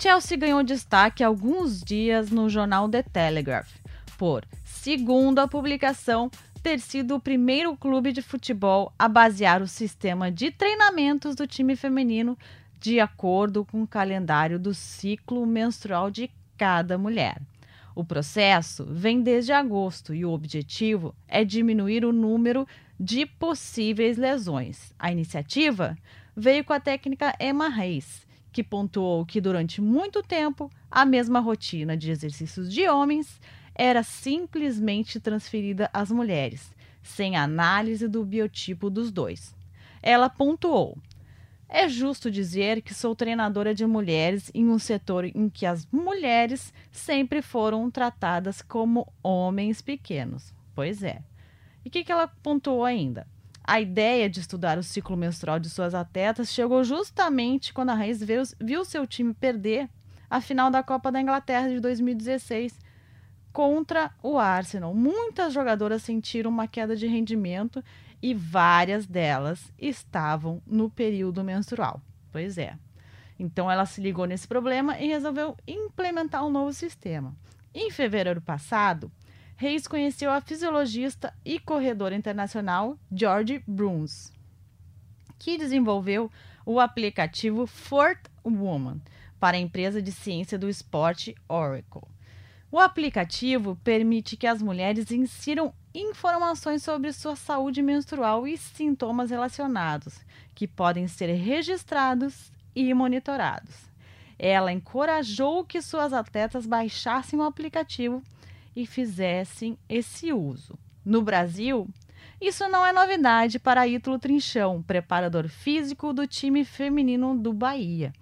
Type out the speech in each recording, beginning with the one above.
Chelsea ganhou destaque alguns dias no jornal The Telegraph, por, segundo a publicação, ter sido o primeiro clube de futebol a basear o sistema de treinamentos do time feminino de acordo com o calendário do ciclo menstrual de cada mulher. O processo vem desde agosto e o objetivo é diminuir o número de possíveis lesões. A iniciativa veio com a técnica Emma Reis, que pontuou que durante muito tempo a mesma rotina de exercícios de homens era simplesmente transferida às mulheres, sem análise do biotipo dos dois. Ela pontuou: é justo dizer que sou treinadora de mulheres em um setor em que as mulheres sempre foram tratadas como homens pequenos. Pois é. E o que, que ela pontuou ainda? A ideia de estudar o ciclo menstrual de suas atletas chegou justamente quando a Reis viu, viu seu time perder a final da Copa da Inglaterra de 2016 contra o Arsenal. Muitas jogadoras sentiram uma queda de rendimento e várias delas estavam no período menstrual. Pois é. Então ela se ligou nesse problema e resolveu implementar um novo sistema. Em fevereiro passado, Reis conheceu a fisiologista e corredora internacional George Bruns, que desenvolveu o aplicativo Fort Woman para a empresa de ciência do esporte Oracle. O aplicativo permite que as mulheres insiram informações sobre sua saúde menstrual e sintomas relacionados, que podem ser registrados e monitorados. Ela encorajou que suas atletas baixassem o aplicativo e fizessem esse uso. No Brasil, isso não é novidade para Ítalo Trinchão, preparador físico do time feminino do Bahia.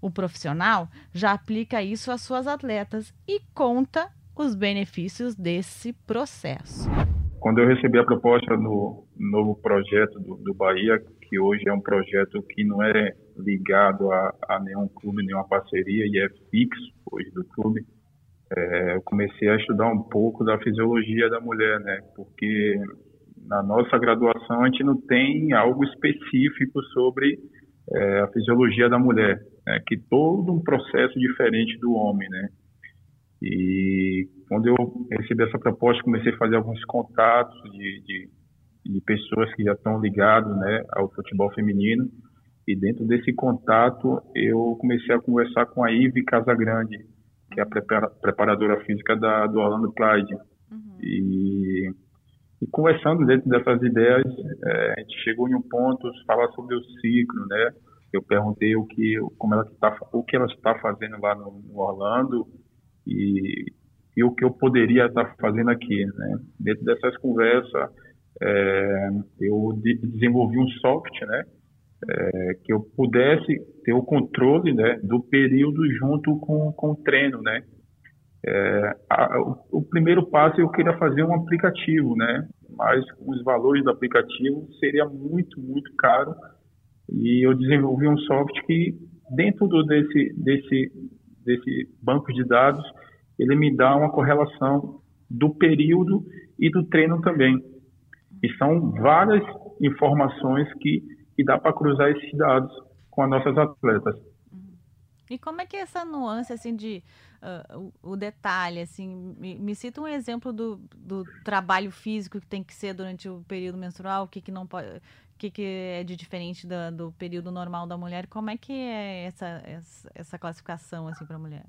O profissional já aplica isso às suas atletas e conta os benefícios desse processo. Quando eu recebi a proposta no novo projeto do, do Bahia, que hoje é um projeto que não é ligado a, a nenhum clube, nenhuma parceria e é fixo hoje do clube, é, eu comecei a estudar um pouco da fisiologia da mulher, né? Porque na nossa graduação a gente não tem algo específico sobre é, a fisiologia da mulher, né? que todo um processo diferente do homem, né? E quando eu recebi essa proposta, comecei a fazer alguns contatos de, de, de pessoas que já estão ligados, né, ao futebol feminino. E dentro desse contato, eu comecei a conversar com a Ive Casagrande, que é a preparadora física da, do Orlando Pride. Uhum. E, e, conversando dentro dessas ideias, é, a gente chegou em um ponto, falar sobre o ciclo, né? Eu perguntei o que, como ela está, o que ela está fazendo lá no, no Orlando e, e, o que eu poderia estar fazendo aqui, né? Dentro dessas conversas, é, eu de, desenvolvi um software, né? É, que eu pudesse ter o controle né, do período junto com, com o treino, né? É, a, o, o, primeiro passo eu queria fazer um aplicativo, né? Mas os valores do aplicativo seria muito, muito caro e eu desenvolvi um software que dentro do, desse, desse, desse banco de dados ele me dá uma correlação do período e do treino também. E são várias informações que e dá para cruzar esses dados com as nossas atletas. Uhum. E como é que é essa nuance assim de uh, o, o, detalhe assim me, me, cita um exemplo do, do trabalho físico que tem que ser durante o período menstrual, o que, que não pode, o que, que é de diferente do, do período normal da mulher? Como é que é essa essa, essa classificação assim para a mulher?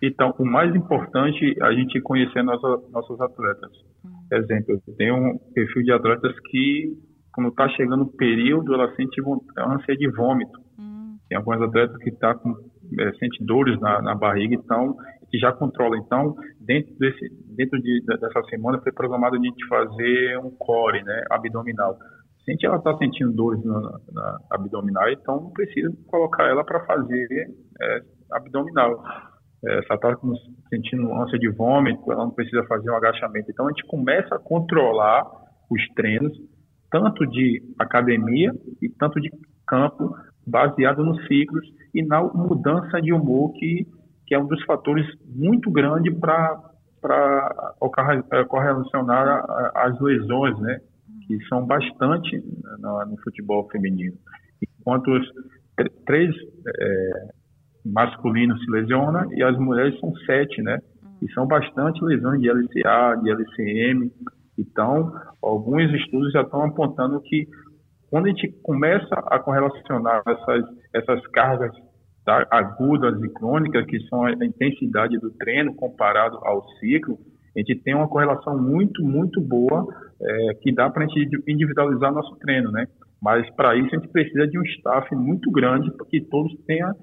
Então, o mais importante é a gente conhecer nossa, nossos atletas. Uhum. Exemplo, tem um perfil de atletas que quando está chegando o período, ela sente ânsia de vômito. Hum. Tem algumas atletas que tá com, é, sente dores na, na barriga, então, que já controla. Então, dentro, desse, dentro de, dessa semana, foi programado a gente fazer um core né, abdominal. Se ela está sentindo dores na, na, abdominal, então não precisa colocar ela para fazer é, abdominal. É, se ela está sentindo ânsia de vômito, ela não precisa fazer um agachamento. Então, a gente começa a controlar os treinos tanto de academia e tanto de campo, baseado nos ciclos e na mudança de humor, que, que é um dos fatores muito grande para correlacionar as lesões, né? que são bastante no, no futebol feminino. Enquanto os três é, masculino se lesiona e as mulheres são sete, né? E são bastante lesões de LCA, de LCM. Então, alguns estudos já estão apontando que quando a gente começa a correlacionar essas, essas cargas tá, agudas e crônicas, que são a intensidade do treino comparado ao ciclo, a gente tem uma correlação muito, muito boa é, que dá para a gente individualizar nosso treino, né? Mas para isso a gente precisa de um staff muito grande para que todos tenham,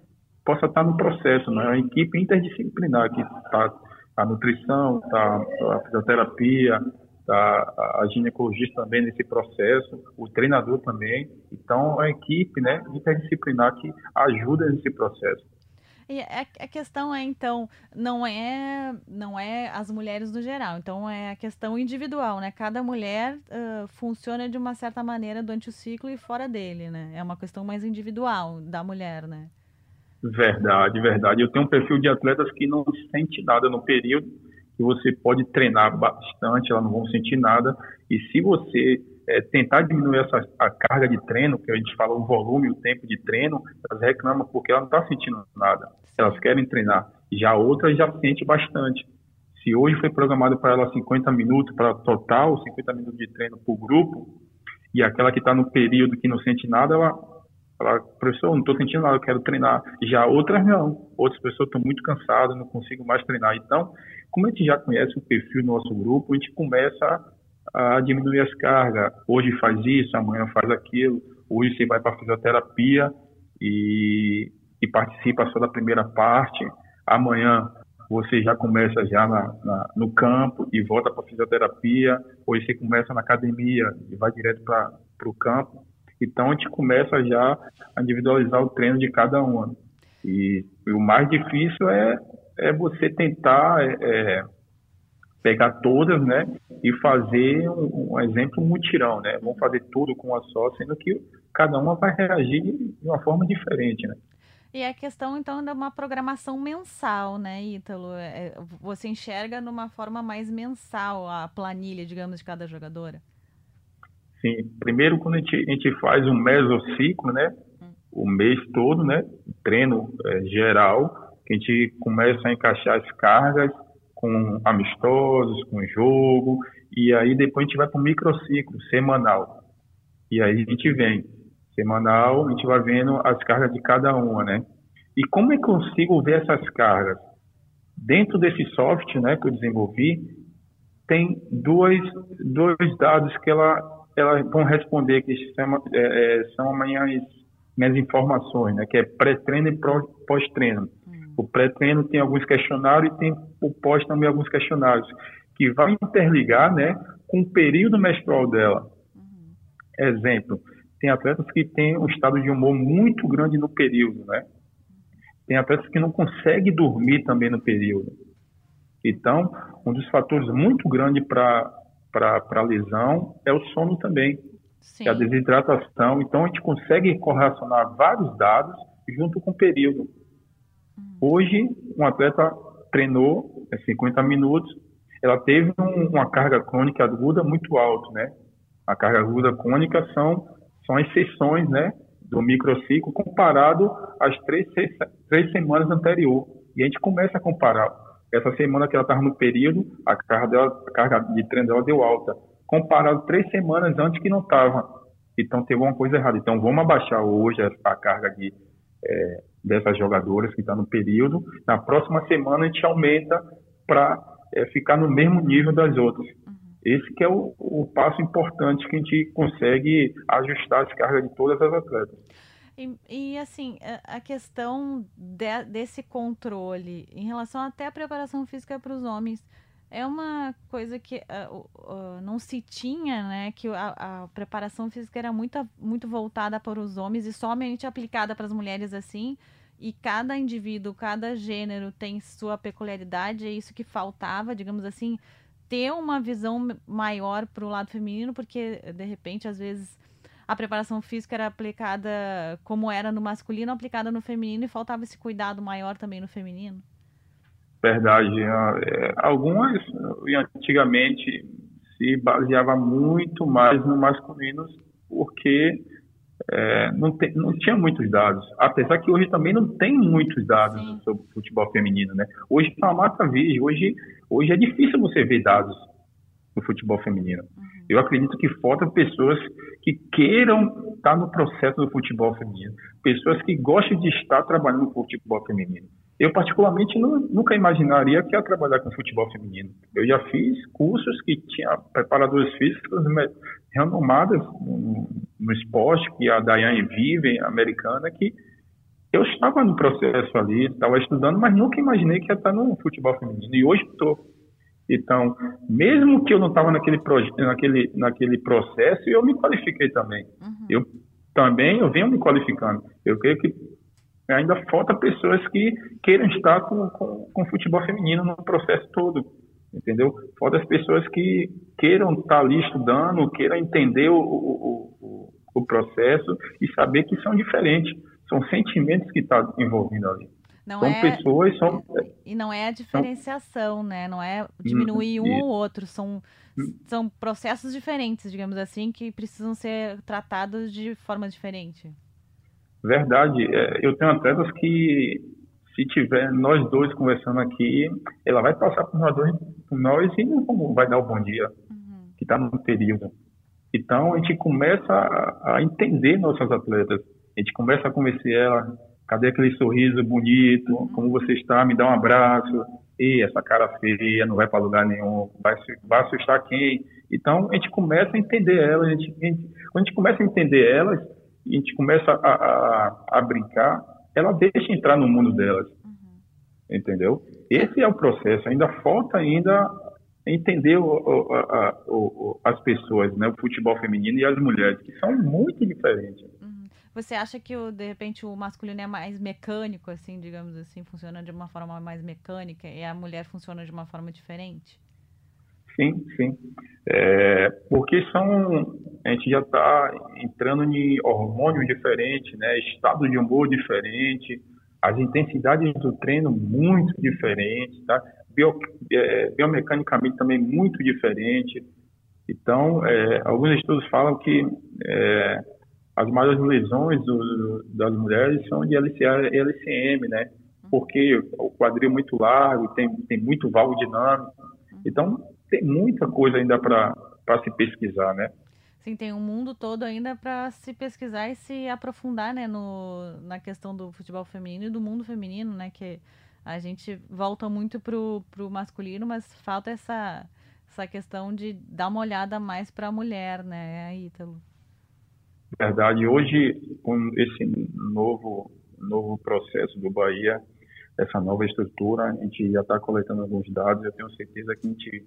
possa estar no processo, né? Uma equipe interdisciplinar que está a nutrição, tá a fisioterapia, tá a ginecologista também nesse processo, o treinador também. Então, a equipe né, interdisciplinar que ajuda nesse processo. E a, questão é, então, não é não é as mulheres no geral, então é a questão individual, né? Cada mulher uh, funciona de uma certa maneira durante o ciclo e fora dele, né? É uma questão mais individual da mulher, né? Verdade, verdade. Eu tenho um perfil de atletas que não sente nada no período, que você pode treinar bastante, elas não vão sentir nada. E se você é, tentar diminuir essa, a carga de treino, que a gente fala o volume, o tempo de treino, elas reclamam porque elas não estão sentindo nada. Elas querem treinar. Já outras já sente bastante. Se hoje foi programado para ela 50 minutos para total, 50 minutos de treino por grupo, e aquela que está no período que não sente nada, ela Falar, professor, não estou sentindo nada, eu quero treinar. Já outras não. Outras pessoas estão muito cansadas, não consigo mais treinar. Então, como a gente já conhece o perfil do nosso grupo, a gente começa a diminuir as cargas. Hoje faz isso, amanhã faz aquilo. Hoje você vai para fisioterapia e, e, participa só da primeira parte. Amanhã você já começa já na, na, no campo e volta para fisioterapia. Hoje você começa na academia e vai direto para o campo. Então a gente começa já a individualizar o treino de cada uma. E, e o mais difícil é, é você tentar é, é, pegar todas, né, e fazer um, um, exemplo um mutirão, né? Vamos fazer tudo com uma só, sendo que cada uma vai reagir de uma forma diferente, né? E a questão, então, de uma programação mensal, né, Ítalo? É, você enxerga numa forma mais mensal a planilha, digamos, de cada jogadora? Sim, primeiro quando a gente, a gente faz um mesociclo, né? O mês todo, né? Treino é, geral, que a gente começa a encaixar as cargas com amistosos, com jogo, e aí depois a gente vai para o microciclo semanal. E aí a gente vem, semanal, a gente vai vendo as cargas de cada uma, né? E como é eu consigo ver essas cargas? Dentro desse software né, que eu desenvolvi, tem dois, dois dados que ela elas vão responder que são, é, é, são minhas, minhas informações, né? Que é pré-treino e pós-treino. O pré-treino tem alguns questionários e tem o pós também alguns questionários que vai interligar, né, com o período menstrual dela. Uhum. Exemplo, tem atletas que têm um estado de humor muito grande no período, né? Tem atletas que não conseguem dormir também no período. Então, um dos fatores muito grande para para a lesão é o sono também, é a desidratação. Então, a gente consegue correlacionar vários dados junto com o período. Hoje, um atleta treinou 50 é, minutos, ela teve um, uma carga crônica aguda muito alta, né? A carga aguda crônica são, são as sessões, né? Do microciclo comparado às três, seis, três semanas anterior. E a gente começa a comparar essa semana que ela estava no período, a carga, dela, a carga de treino dela deu alta, comparado três semanas antes que não estava. Então teve uma coisa errada. Então vamos abaixar hoje a, carga de, é, dessas jogadoras que estão tá no período. Na próxima semana a gente aumenta para é, ficar no mesmo nível das outras. Uhum. Esse que é o, o passo importante que a gente consegue ajustar as cargas de todas as atletas. E, e assim, a, questão de, desse controle em relação até à preparação física para os homens é uma coisa que uh, uh, não se tinha, né? Que a, a, preparação física era muito, muito voltada para os homens e somente aplicada para as mulheres assim. E cada indivíduo, cada gênero tem sua peculiaridade, é isso que faltava, digamos assim, ter uma visão maior para o lado feminino, porque de repente, às vezes a preparação física era aplicada como era no masculino, aplicada no feminino e faltava esse cuidado maior também no feminino? Verdade. É, algumas, antigamente, se baseava muito mais no masculino, porque é, não, te, não, tinha muitos dados. Apesar que hoje também não tem muitos dados Sim. sobre futebol feminino, né? Hoje está uma mata virgem, hoje, hoje é difícil você ver dados no futebol feminino. Uhum. Eu acredito que faltam pessoas que queiram estar no processo do futebol feminino, pessoas que gostem de estar trabalhando no futebol feminino. Eu, particularmente, não, nunca imaginaria que ia trabalhar com futebol feminino. Eu já fiz cursos que tinha preparadores físicos renomadas no, no esporte, que a Daiane Vive, americana, que eu estava no processo ali, estava estudando, mas nunca imaginei que ia estar no futebol feminino. E hoje estou. Então, mesmo que eu não estava naquele, naquele, naquele processo, eu me qualifiquei também. Uhum. Eu também eu venho me qualificando. Eu creio que ainda falta pessoas que queiram estar com, com, com futebol feminino no processo todo, entendeu? Falta as pessoas que queiram estar ali estudando, queiram entender o, o, o, o processo e saber que são diferentes, são sentimentos que estão tá envolvidos ali. Não são é, pessoas, são... E não é a diferenciação, são, né? Não é diminuir um ou outro, são, hum. são processos diferentes, digamos assim, que precisam ser tratados de forma diferente. Verdade. É, eu tenho atletas que, se tiver nós dois conversando aqui, ela vai passar por nós dois, por nós e não vai dar o bom dia, uhum. que está no período. Então, a gente começa a, a entender nossas atletas. A gente começa a convencer ela, cadê aquele sorriso bonito, uhum. como você está, me dá um abraço, e essa cara feia não vai para lugar nenhum, vai, vai assustar quem? Então, a gente começa a entender elas, a gente, a gente, quando a gente começa a entender elas, a gente começa a, a, a brincar, ela deixa entrar no mundo delas. Uhum. Entendeu? Esse é o processo. Ainda falta ainda entender o, o, a, o, as pessoas, né? o futebol feminino e as mulheres, que são muito diferentes. Uhum. Você acha que, o, de repente, o masculino é mais mecânico, assim, digamos assim, funciona de uma forma mais mecânica e a mulher funciona de uma forma diferente? Sim, sim. É, porque são, a gente já está entrando em hormônios diferentes, né, estado de humor diferente, as intensidades do treino muito diferentes, tá? Bio, é, biomecanicamente também muito diferente. Então, é, alguns estudos falam que é, as maiores lesões do, das mulheres são de LCA e LCM, né? Porque o quadril é muito largo, tem, tem muito valvo dinâmico. Então, tem muita coisa ainda para se pesquisar, né? Sim, tem um mundo todo ainda para se pesquisar e se aprofundar, né, no, na questão do futebol feminino e do mundo feminino, né, que a gente volta muito pro, pro masculino, mas falta essa, essa questão de dar uma olhada mais para a mulher, né, Ítalo? Verdade. Hoje, com esse novo, novo processo do Bahia, essa nova estrutura, a gente já está coletando alguns dados, eu tenho certeza que a gente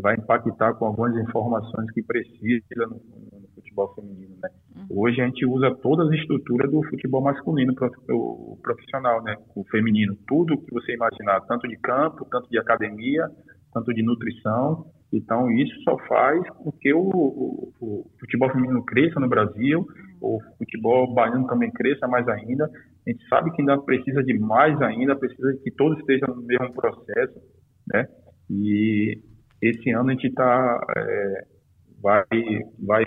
vai impactar com algumas informações que precisa no, no futebol feminino, né? Uhum. Hoje a gente usa todas as estruturas do futebol masculino o profissional, né? O feminino, tudo que você imaginar, tanto de campo, tanto de academia, tanto de nutrição. Então isso só faz com que o, o, o futebol feminino cresça no Brasil, o futebol baiano também cresça mais ainda. A gente sabe que ainda precisa de mais ainda, precisa que todos estejam no mesmo processo, né? E esse ano a gente tá, é, vai, vai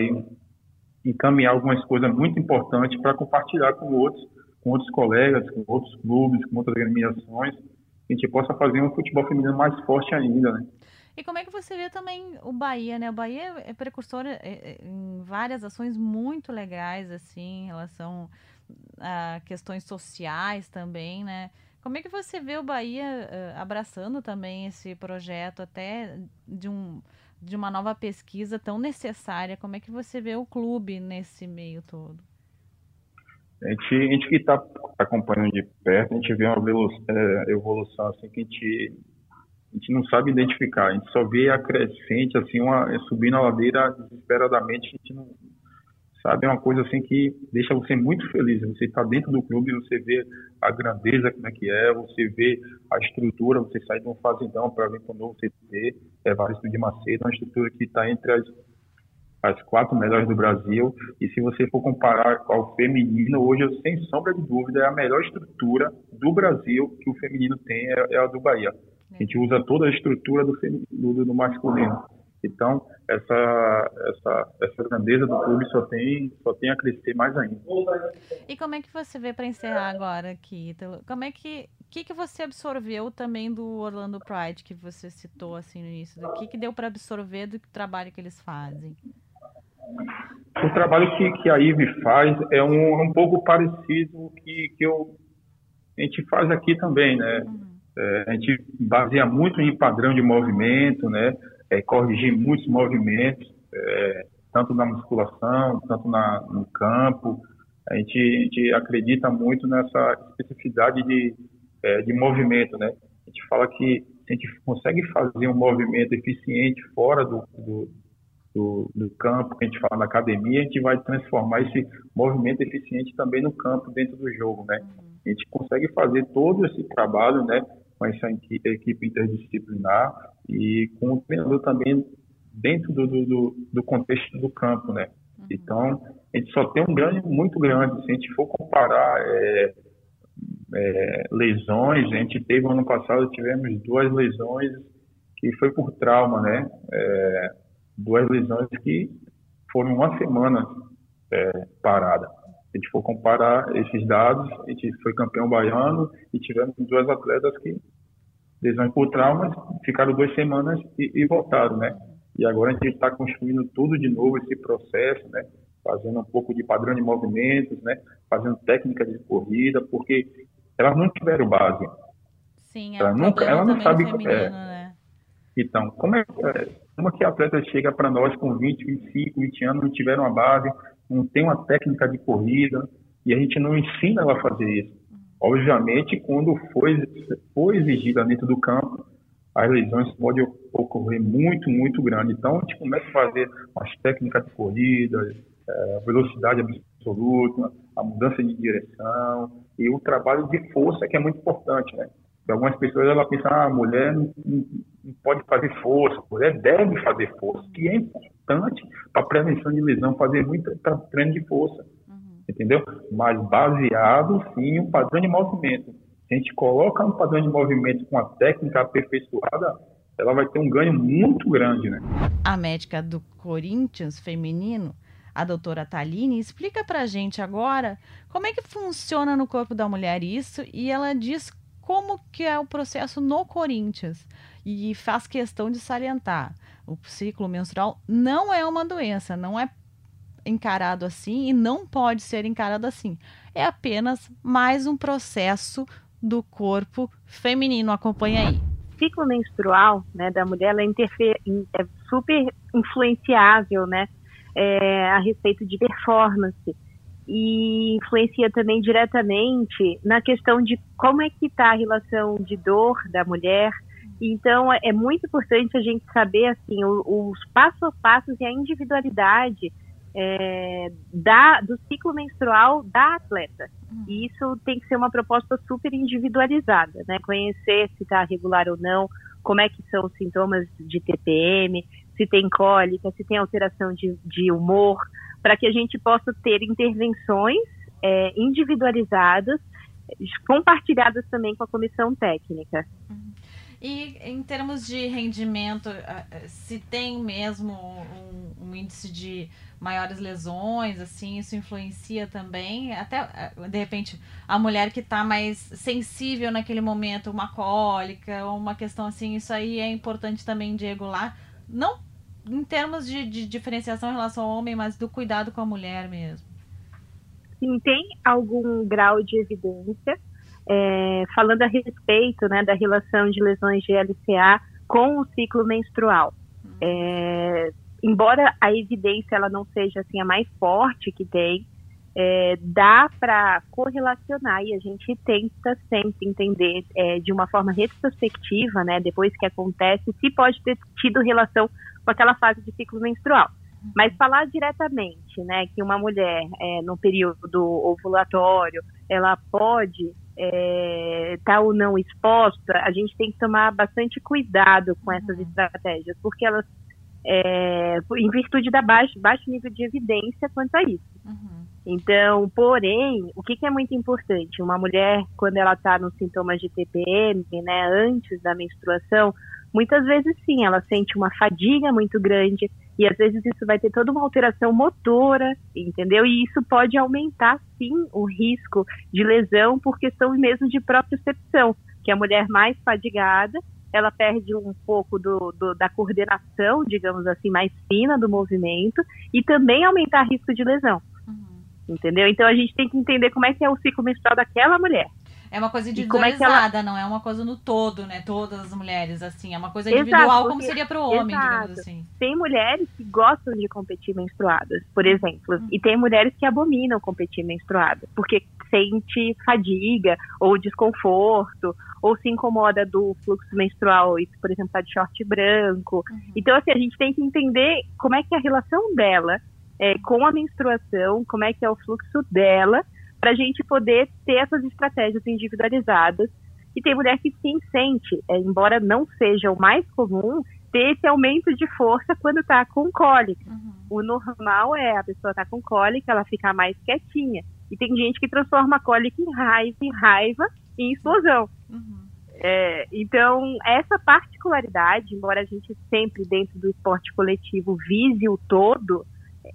encaminhar algumas coisas muito importantes para compartilhar com outros, com outros colegas, com outros clubes, com outras agremiações, que a gente possa fazer um futebol feminino mais forte ainda, né? E como é que você vê também o Bahia, né? O Bahia é precursor é, é, em várias ações muito legais, assim, em relação a questões sociais também, né? Como é que você vê o Bahia uh, abraçando também esse projeto até de, um, de uma nova pesquisa tão necessária? Como é que você vê o clube nesse meio todo? A gente, a gente que está acompanhando de perto, a gente vê uma é, evolução assim que a gente, a gente não sabe identificar. A gente só vê a crescente, assim, uma, subindo a ladeira desesperadamente. A gente não, sabe? É uma coisa assim que deixa você muito feliz. Você está dentro do clube, você vê a grandeza como é que é, você vê a estrutura, você sai de um fazendão para vir para um novo CT, é Evaristo de Macedo, uma estrutura que está entre as, as quatro melhores do Brasil. E se você for comparar ao feminino, hoje, sem sombra de dúvida, é a melhor estrutura do Brasil que o feminino tem, é, é a do Bahia. A gente usa toda a estrutura do, feminino, do, do masculino. Então, essa, essa, essa grandeza do clube só tem, só tem a crescer mais ainda. E como é que você vê para encerrar agora aqui, Como é que que, que você absorveu também do Orlando Pride que você citou assim no início? O que, que deu para absorver do trabalho que eles fazem? O trabalho que, que a IVE faz é um, um pouco parecido que, que eu, a gente faz aqui também, né? Uhum. É, a gente baseia muito em padrão de movimento, né? É, corrigir muitos movimentos, é, tanto na musculação, tanto na, no campo. A gente, a gente acredita muito nessa especificidade de, é, de movimento, né? A gente fala que a gente consegue fazer um movimento eficiente fora do, do, do, do, campo, que a gente fala na academia, a gente vai transformar esse movimento eficiente também no campo, dentro do jogo, né? A gente consegue fazer todo esse trabalho, né? Com essa equipe interdisciplinar e com o treinador também dentro do, do, do contexto do campo, né? Uhum. Então, a gente só tem um ganho muito grande. Se a gente for comparar é, é, lesões, a gente teve ano passado, tivemos duas lesões que foi por trauma, né? É, duas lesões que foram uma semana é, parada. Se a gente for comparar esses dados, a gente foi campeão baiano e tivemos duas atletas que lesões por traumas, ficaram duas semanas e, e voltaram, né? E agora a gente está construindo tudo de novo, esse processo, né? Fazendo um pouco de padrão de movimentos, né? Fazendo técnica de corrida, porque elas não tiveram base. Sim, é ela, nunca, ela não sabe. Feminino, é, né? Então, como é, é como é que a atleta chega para nós com 20, 25, 20 anos, não tiveram uma base, não tem uma técnica de corrida, e a gente não ensina ela a fazer isso. Obviamente, quando foi, foi exigida dentro do campo, as lesões podem ocorrer muito, muito grande. Então, a gente começa a fazer as técnicas de corrida, é, velocidade absoluta, a mudança de direção e o trabalho de força, que é muito importante, né? algumas pessoas ela pensam, ah, a mulher pode fazer força, deve fazer força, que é importante para prevenção de lesão, fazer muito treino de força entendeu? Mas baseado, sim, em um padrão de movimento. Se a gente coloca um padrão de movimento com a técnica aperfeiçoada, ela vai ter um ganho muito grande, né? A médica do Corinthians feminino, a doutora Taline, explica pra gente agora como é que funciona no corpo da mulher isso e ela diz como que é o processo no Corinthians e faz questão de salientar. O ciclo menstrual não é uma doença, não é encarado assim e não pode ser encarado assim. É apenas mais um processo do corpo feminino. Acompanha aí. O ciclo menstrual né, da mulher é, é super influenciável né, é, a respeito de performance e influencia também diretamente na questão de como é que está a relação de dor da mulher. Então, é, é muito importante a gente saber assim os, passos a passos e a individualidade é, da, do ciclo menstrual da atleta. Uhum. E isso tem que ser uma proposta super individualizada, né? Conhecer se está regular ou não, como é que são os sintomas de TPM, se tem cólica, se tem alteração de, de humor, para que a gente possa ter intervenções é, individualizadas, compartilhadas também com a comissão técnica. Uhum. E em termos de rendimento, se tem mesmo um, um índice de maiores lesões, assim, isso influencia também. Até, de repente, a mulher que está mais sensível naquele momento, uma cólica, uma questão assim, isso aí é importante também de regular. Não em termos de, de diferenciação em relação ao homem, mas do cuidado com a mulher mesmo. Sim, tem algum grau de evidência é, falando a respeito né, da relação de lesões de LCA com o ciclo menstrual. É, embora a evidência ela não seja assim a mais forte que tem, é, dá para correlacionar e a gente tenta sempre entender é, de uma forma retrospectiva, né, depois que acontece, se pode ter tido relação com aquela fase de ciclo menstrual. Mas falar diretamente, né, que uma mulher é, no período ovulatório, ela pode estar é, tá ou não exposta, a gente tem que tomar bastante cuidado com essas uhum. estratégias, porque elas é, em virtude da baixo, baixo nível de evidência quanto a isso. Uhum. Então, porém, o que, que, é muito importante? Uma mulher, quando ela está nos sintomas de TPM, né, antes da menstruação, muitas vezes sim, ela sente uma fadiga muito grande e às vezes isso vai ter toda uma alteração motora, entendeu? E isso pode aumentar sim o risco de lesão por questão mesmo de propriocepção, que a mulher mais fadigada, ela perde um pouco do, do, da coordenação, digamos assim, mais fina do movimento e também aumentar risco de lesão. Uhum. Entendeu? Então a gente tem que entender como é que é o ciclo menstrual daquela mulher. É uma coisa individualizada, é ela... não é uma coisa no todo, né? Todas as mulheres, assim. É uma coisa individual, exato, porque... como seria para o homem, exato. digamos assim. Tem mulheres que gostam de competir menstruadas, por exemplo. Uhum. E tem mulheres que abominam competir menstruadas, porque sente fadiga ou desconforto, ou se incomoda do fluxo menstrual, e, por exemplo, tá de short branco. Uhum. Então, assim, a gente tem que entender como é que é a relação dela é, com a menstruação, como é que é o fluxo dela, para a gente poder ter essas estratégias individualizadas. E tem mulher que sim sente, é, embora não seja o mais comum, ter esse aumento de força quando está com cólica. Uhum. O normal é a pessoa estar tá com cólica, ela ficar mais quietinha. E tem gente que transforma a cólica em raiva, em raiva em explosão. Uhum. É, então, essa particularidade, embora a gente sempre dentro do esporte coletivo vise o todo,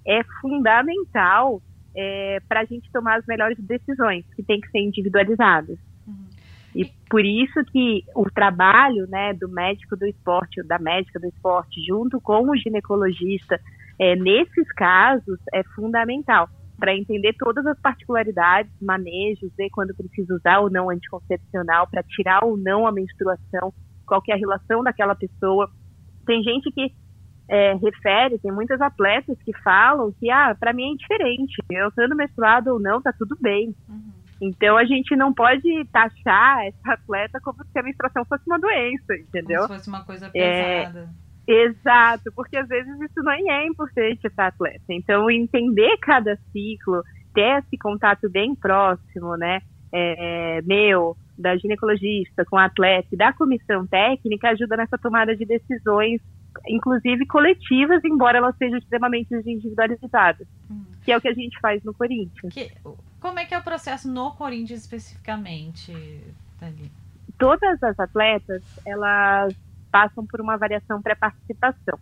é fundamental é, para a gente tomar as melhores decisões, que tem que ser individualizadas. Uhum. E por isso que o trabalho né, do médico do esporte, da médica do esporte, junto com o ginecologista, é, nesses casos, é fundamental para entender todas as particularidades, manejos, ver quando precisa usar ou não anticoncepcional, para tirar ou não a menstruação, qual é a relação daquela pessoa. Tem gente que é, refere, tem muitas atletas que falam que, ah, para mim é indiferente, eu sendo menstruado ou não, tá tudo bem. Uhum. Então a gente não pode taxar essa atleta como se a menstruação fosse uma doença, entendeu? Como se fosse uma coisa pesada. É, exato, porque às vezes isso não é importante para atleta. Então entender cada ciclo, ter esse contato bem próximo, né? É, meu, da ginecologista com o atleta e da comissão técnica ajuda nessa tomada de decisões inclusive coletivas, embora elas sejam extremamente individualizadas, hum. que é o que a gente faz no Corinthians. Que, como é que é o processo no Corinthians especificamente, Dani? Todas as atletas, elas passam por uma avaliação pré-participação.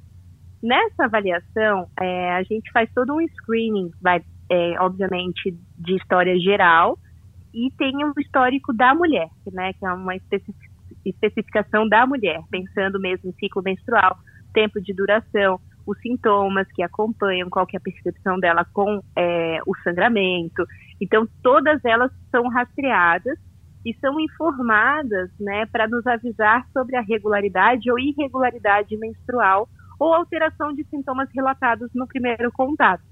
Nessa avaliação, é, a gente faz todo um screening, vai, é, obviamente, de história geral, e tem um histórico da mulher, né, que é uma especificação da mulher, pensando mesmo em ciclo menstrual, tempo de duração, os sintomas que acompanham, qual que é a percepção dela com é, o sangramento. Então, todas elas são rastreadas e são informadas né, para nos avisar sobre a regularidade ou irregularidade menstrual ou alteração de sintomas relatados no primeiro contato.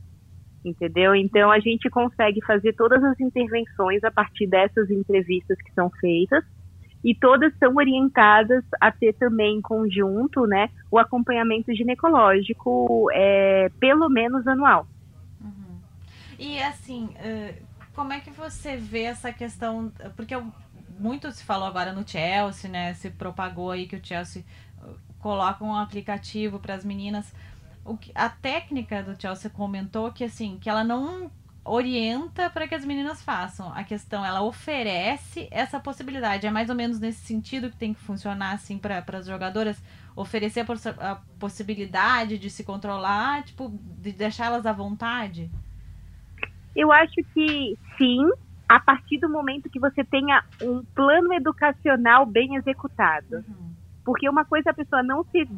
Entendeu? Então, a gente consegue fazer todas as intervenções a partir dessas entrevistas que são feitas e todas são orientadas a ter também em conjunto, né, o acompanhamento ginecológico, é, pelo menos anual. Uhum. E assim, como é que você vê essa questão? Porque muito se falou agora no Chelsea, né? Se propagou aí que o Chelsea coloca um aplicativo para as meninas. O que, a técnica do Chelsea comentou que assim, que ela não orienta para que as meninas façam. A questão, ela oferece essa possibilidade. É mais ou menos nesse sentido que tem que funcionar assim para as jogadoras oferecer a, poss a, possibilidade de se controlar, tipo, de deixá-las à vontade. Eu acho que sim, a partir do momento que você tenha um plano educacional bem executado. Uhum. Porque uma coisa é a pessoa não se,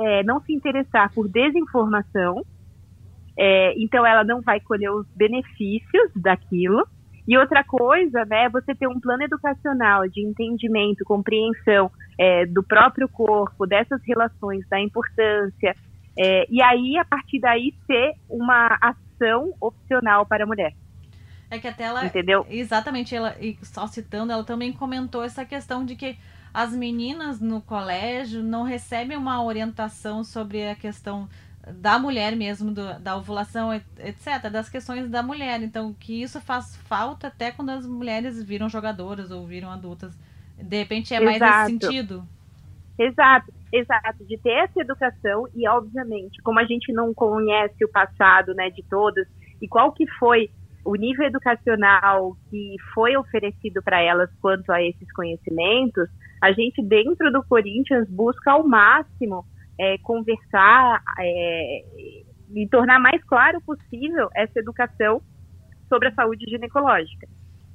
é, não se interessar por desinformação, é, então ela não vai colher os benefícios daquilo. E outra coisa, né, você ter um plano educacional de entendimento, compreensão é, do próprio corpo, dessas relações, da importância, é, e aí, a partir daí, ser uma ação opcional para a mulher. É que até ela. Entendeu? Exatamente, ela, e só citando, ela também comentou essa questão de que as meninas no colégio não recebem uma orientação sobre a questão da mulher mesmo, do, da ovulação, etc., das questões da mulher. Então, que isso faz falta até quando as mulheres viram jogadoras ou viram adultas. De repente é mais exato. esse sentido. Exato, exato, de ter essa educação e, obviamente, como a gente não conhece o passado, né, de todas, e qual que foi o nível educacional que foi oferecido para elas quanto a esses conhecimentos, A gente, dentro do Corinthians, busca ao máximo é, conversar é, e tornar mais claro possível essa educação sobre a saúde ginecológica.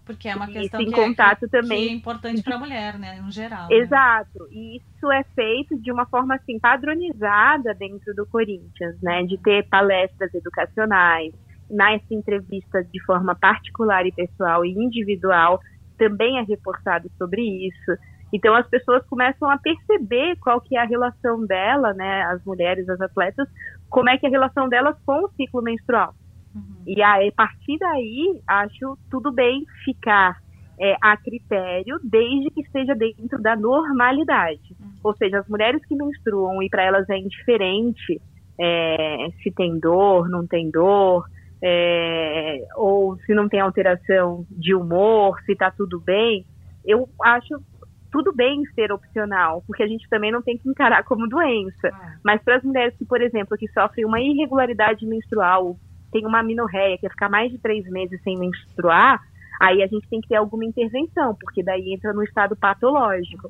Porque é uma questão em que, contato é, que, também. que é importante para a mulher, né, em geral. Né? Exato. Né? E isso é feito de uma forma assim padronizada dentro do Corinthians, né, de ter palestras educacionais, nas entrevistas de forma particular e pessoal e individual também é reportado sobre isso. Então as pessoas começam a perceber qual que é a relação dela, né, as mulheres, as atletas, como é que é a relação delas com o ciclo menstrual. Uhum. E aí, a partir daí, acho tudo bem ficar é, a critério, desde que esteja dentro da normalidade. Uhum. Ou seja, as mulheres que menstruam e para elas é indiferente é, se tem dor, não tem dor, é, ou se não tem alteração de humor, se está tudo bem, eu acho tudo bem ser opcional, porque a gente também não tem que encarar como doença. Ah. Mas para as mulheres que, por exemplo, que sofrem uma irregularidade menstrual, tem uma amenorreia, que é ficar mais de três meses sem menstruar, aí a gente tem que ter alguma intervenção, porque daí entra no estado patológico.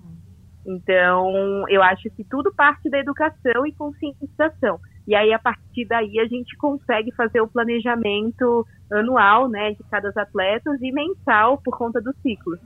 Então, eu acho que tudo parte da educação e conscientização. E aí, a partir daí, a gente consegue fazer o planejamento anual, né, de cada atleta e mensal por conta do ciclo.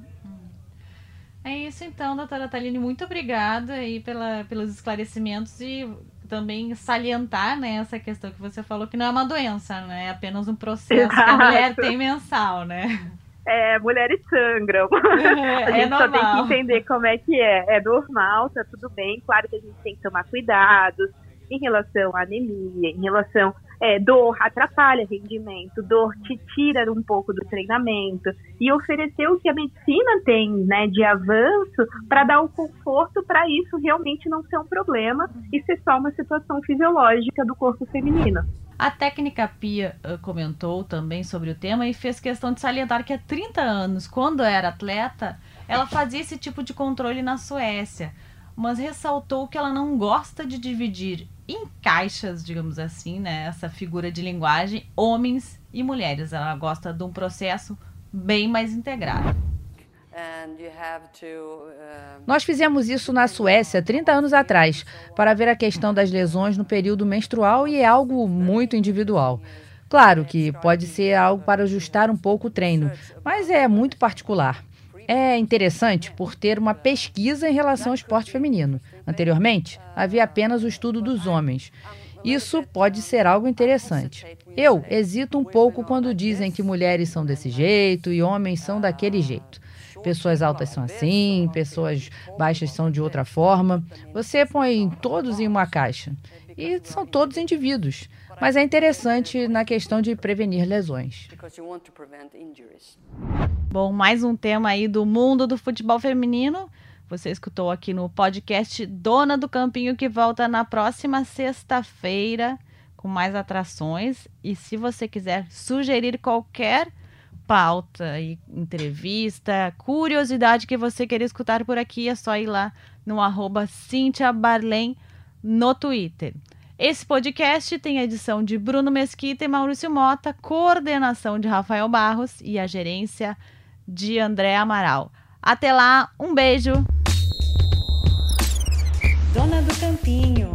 É isso então, doutora Taline, muito obrigada aí pela, pelos esclarecimentos e também salientar né, essa questão que você falou, que não é uma doença, né? É apenas um processo Exato. que a mulher tem mensal, né? É, mulheres sangram. É, a gente é só tem que entender como é que é. É normal, tá tudo bem. Claro que a gente tem que tomar cuidados em relação à anemia, em relação é, dor atrapalha rendimento, dor te tira um pouco do treinamento e oferecer o que a medicina tem, né, de avanço para dar o conforto para isso realmente não ser um problema e ser só uma situação fisiológica do corpo feminino. A técnica Pia uh, comentou também sobre o tema e fez questão de salientar que há 30 anos, quando era atleta, ela fazia esse tipo de controle na Suécia, mas ressaltou que ela não gosta de dividir em caixas, digamos assim, né, essa figura de linguagem, homens e mulheres. Ela gosta de um processo bem mais integrado. Nós fizemos isso na Suécia 30 anos atrás, para ver a questão das lesões no período menstrual e é algo muito individual. Claro que pode ser algo para ajustar um pouco o treino, mas é muito particular é interessante por ter uma pesquisa em relação ao esporte feminino. Anteriormente, havia apenas o estudo dos homens. Isso pode ser algo interessante. Eu hesito um pouco quando dizem que mulheres são desse jeito e homens são daquele jeito. Pessoas altas são assim, pessoas baixas são de outra forma. Você põe todos em uma caixa. E são todos indivíduos. Mas é interessante na questão de prevenir lesões. Bom, mais um tema aí do mundo do futebol feminino. Você escutou aqui no podcast Dona do Campinho, que volta na próxima sexta-feira com mais atrações. E se você quiser sugerir qualquer pauta e entrevista, curiosidade que você queira escutar por aqui, é só ir lá no arroba Cintia Barlen no Twitter. Esse podcast tem edição de Bruno Mesquita e Maurício Mota, coordenação de Rafael Barros e a gerência de André Amaral. Até lá, um beijo. Dona do Campinho.